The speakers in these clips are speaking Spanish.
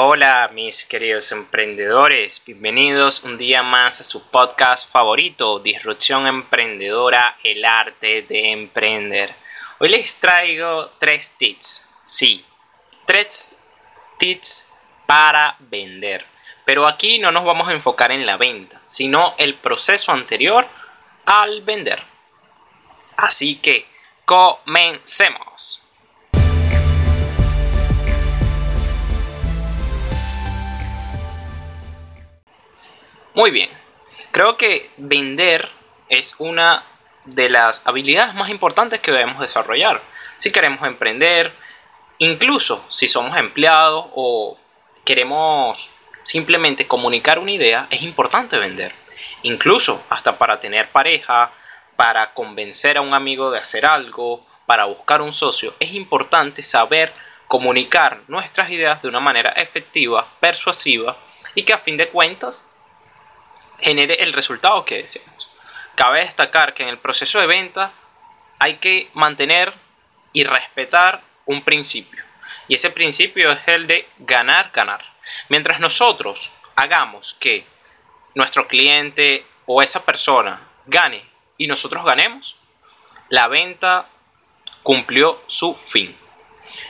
Hola mis queridos emprendedores, bienvenidos un día más a su podcast favorito, Disrupción Emprendedora, el arte de emprender. Hoy les traigo tres tips, sí, tres tips para vender. Pero aquí no nos vamos a enfocar en la venta, sino el proceso anterior al vender. Así que comencemos. Muy bien, creo que vender es una de las habilidades más importantes que debemos desarrollar. Si queremos emprender, incluso si somos empleados o queremos simplemente comunicar una idea, es importante vender. Incluso hasta para tener pareja, para convencer a un amigo de hacer algo, para buscar un socio, es importante saber comunicar nuestras ideas de una manera efectiva, persuasiva y que a fin de cuentas genere el resultado que deseamos. Cabe destacar que en el proceso de venta hay que mantener y respetar un principio. Y ese principio es el de ganar, ganar. Mientras nosotros hagamos que nuestro cliente o esa persona gane y nosotros ganemos, la venta cumplió su fin.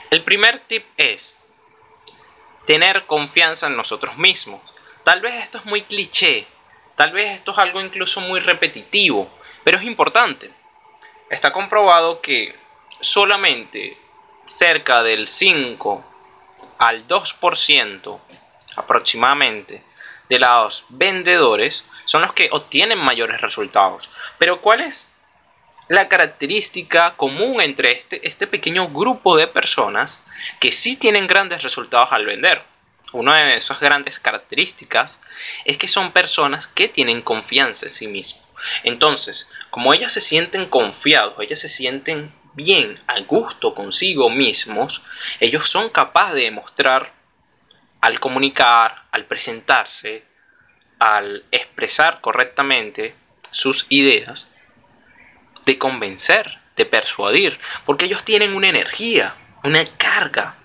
El primer tip es tener confianza en nosotros mismos. Tal vez esto es muy cliché, Tal vez esto es algo incluso muy repetitivo, pero es importante. Está comprobado que solamente cerca del 5 al 2% aproximadamente de los vendedores son los que obtienen mayores resultados. Pero ¿cuál es la característica común entre este, este pequeño grupo de personas que sí tienen grandes resultados al vender? Una de esas grandes características es que son personas que tienen confianza en sí mismos. Entonces, como ellas se sienten confiados, ellas se sienten bien, al gusto consigo mismos, ellos son capaces de demostrar al comunicar, al presentarse, al expresar correctamente sus ideas, de convencer, de persuadir, porque ellos tienen una energía, una carga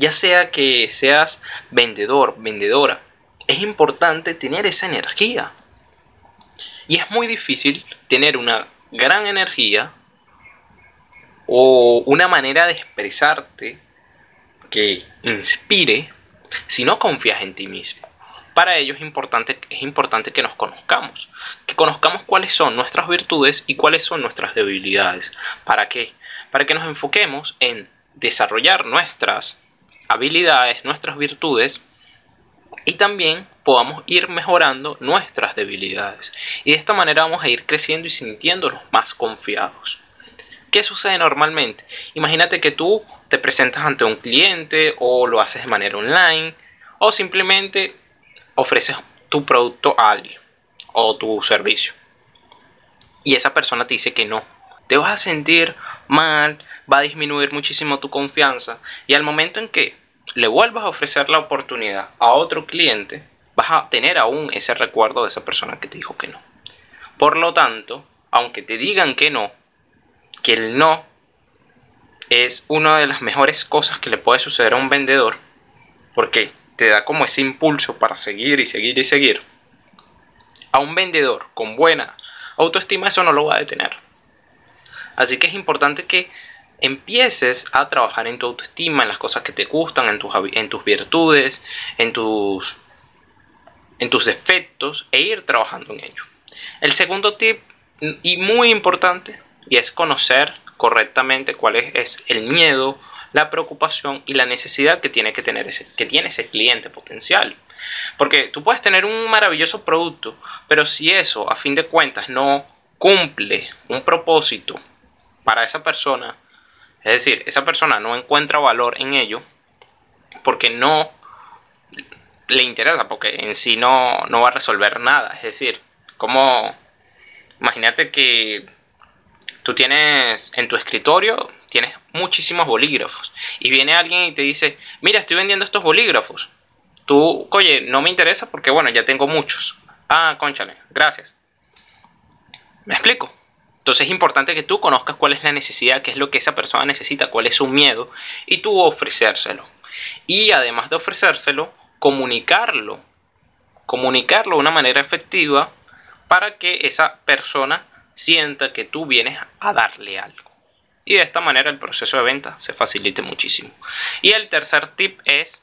ya sea que seas vendedor, vendedora, es importante tener esa energía. Y es muy difícil tener una gran energía o una manera de expresarte que inspire si no confías en ti mismo. Para ello es importante, es importante que nos conozcamos, que conozcamos cuáles son nuestras virtudes y cuáles son nuestras debilidades. ¿Para qué? Para que nos enfoquemos en desarrollar nuestras habilidades, nuestras virtudes y también podamos ir mejorando nuestras debilidades. Y de esta manera vamos a ir creciendo y sintiéndonos más confiados. ¿Qué sucede normalmente? Imagínate que tú te presentas ante un cliente o lo haces de manera online o simplemente ofreces tu producto a alguien o tu servicio. Y esa persona te dice que no. Te vas a sentir mal, va a disminuir muchísimo tu confianza y al momento en que le vuelvas a ofrecer la oportunidad a otro cliente, vas a tener aún ese recuerdo de esa persona que te dijo que no. Por lo tanto, aunque te digan que no, que el no es una de las mejores cosas que le puede suceder a un vendedor, porque te da como ese impulso para seguir y seguir y seguir. A un vendedor con buena autoestima eso no lo va a detener. Así que es importante que empieces a trabajar en tu autoestima, en las cosas que te gustan, en tus, en tus virtudes, en tus, en tus defectos e ir trabajando en ello. El segundo tip y muy importante y es conocer correctamente cuál es, es, el miedo, la preocupación y la necesidad que tiene que tener ese, que tiene ese cliente potencial. Porque tú puedes tener un maravilloso producto, pero si eso a fin de cuentas no cumple un propósito para esa persona, es decir, esa persona no encuentra valor en ello porque no le interesa, porque en sí no, no va a resolver nada. Es decir, como imagínate que tú tienes en tu escritorio, tienes muchísimos bolígrafos y viene alguien y te dice, mira, estoy vendiendo estos bolígrafos. Tú, oye, no me interesa porque bueno, ya tengo muchos. Ah, conchale, gracias. ¿Me explico? Entonces es importante que tú conozcas cuál es la necesidad, qué es lo que esa persona necesita, cuál es su miedo y tú ofrecérselo. Y además de ofrecérselo, comunicarlo, comunicarlo de una manera efectiva para que esa persona sienta que tú vienes a darle algo. Y de esta manera el proceso de venta se facilite muchísimo. Y el tercer tip es,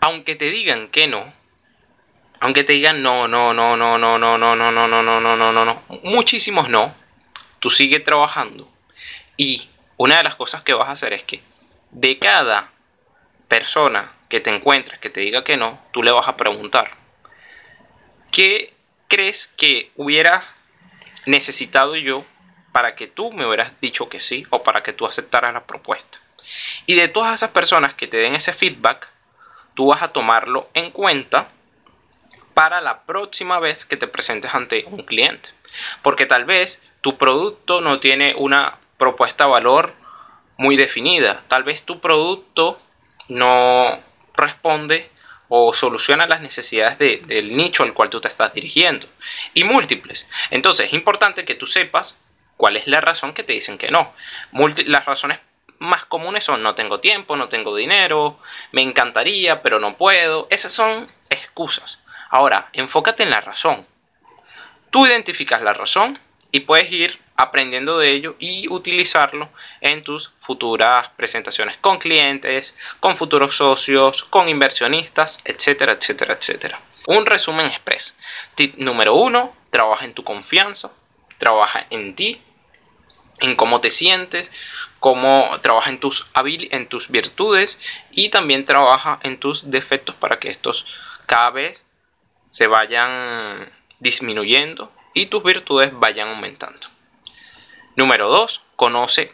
aunque te digan que no, aunque te digan no, no, no, no, no, no, no, no, no, no, no, no, no, no, no, muchísimos no, tú sigue trabajando. Y una de las cosas que vas a hacer es que de cada persona que te encuentres que te diga que no, tú le vas a preguntar, ¿qué crees que hubiera necesitado yo para que tú me hubieras dicho que sí o para que tú aceptaras la propuesta? Y de todas esas personas que te den ese feedback, tú vas a tomarlo en cuenta para la próxima vez que te presentes ante un cliente. Porque tal vez tu producto no tiene una propuesta de valor muy definida. Tal vez tu producto no responde o soluciona las necesidades del nicho al cual tú te estás dirigiendo. Y múltiples. Entonces es importante que tú sepas cuál es la razón que te dicen que no. las razones más comunes son no tengo tiempo, no tengo dinero, me encantaría, pero no puedo. Esas son excusas. Ahora, enfócate en la razón. Tú identificas la razón y puedes ir aprendiendo de ello y utilizarlo en tus futuras presentaciones con clientes, con futuros socios, con inversionistas, etcétera, etcétera, etcétera. Un resumen express. Tip número uno, trabaja en tu confianza, trabaja en ti, en cómo te sientes, cómo trabaja en tus, en tus virtudes y también trabaja en tus defectos para que estos cada vez se vayan disminuyendo y tus virtudes vayan aumentando. Número 2. Conoce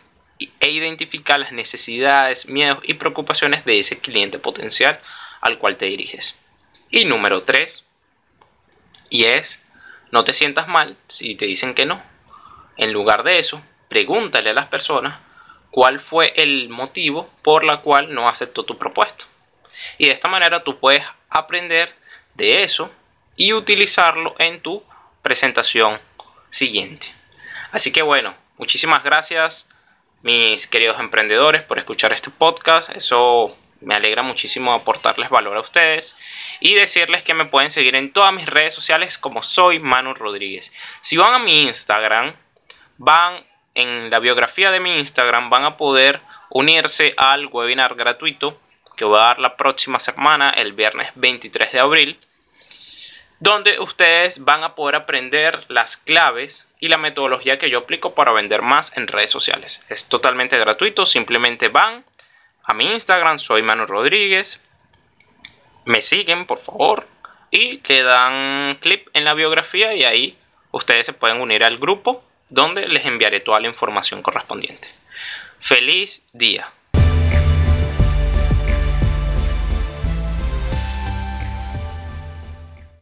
e identifica las necesidades, miedos y preocupaciones de ese cliente potencial al cual te diriges. Y número 3. Y es, no te sientas mal si te dicen que no. En lugar de eso, pregúntale a las personas cuál fue el motivo por la cual no aceptó tu propuesta. Y de esta manera tú puedes aprender de eso y utilizarlo en tu presentación siguiente. Así que bueno, Muchísimas gracias, mis queridos emprendedores, por escuchar este podcast. Eso me alegra muchísimo aportarles valor a ustedes y decirles que me pueden seguir en todas mis redes sociales como soy Manu Rodríguez. Si van a mi Instagram, van en la biografía de mi Instagram, van a poder unirse al webinar gratuito que voy a dar la próxima semana, el viernes 23 de abril donde ustedes van a poder aprender las claves y la metodología que yo aplico para vender más en redes sociales. Es totalmente gratuito, simplemente van a mi Instagram, soy Manu Rodríguez, me siguen por favor y le dan clip en la biografía y ahí ustedes se pueden unir al grupo donde les enviaré toda la información correspondiente. Feliz día.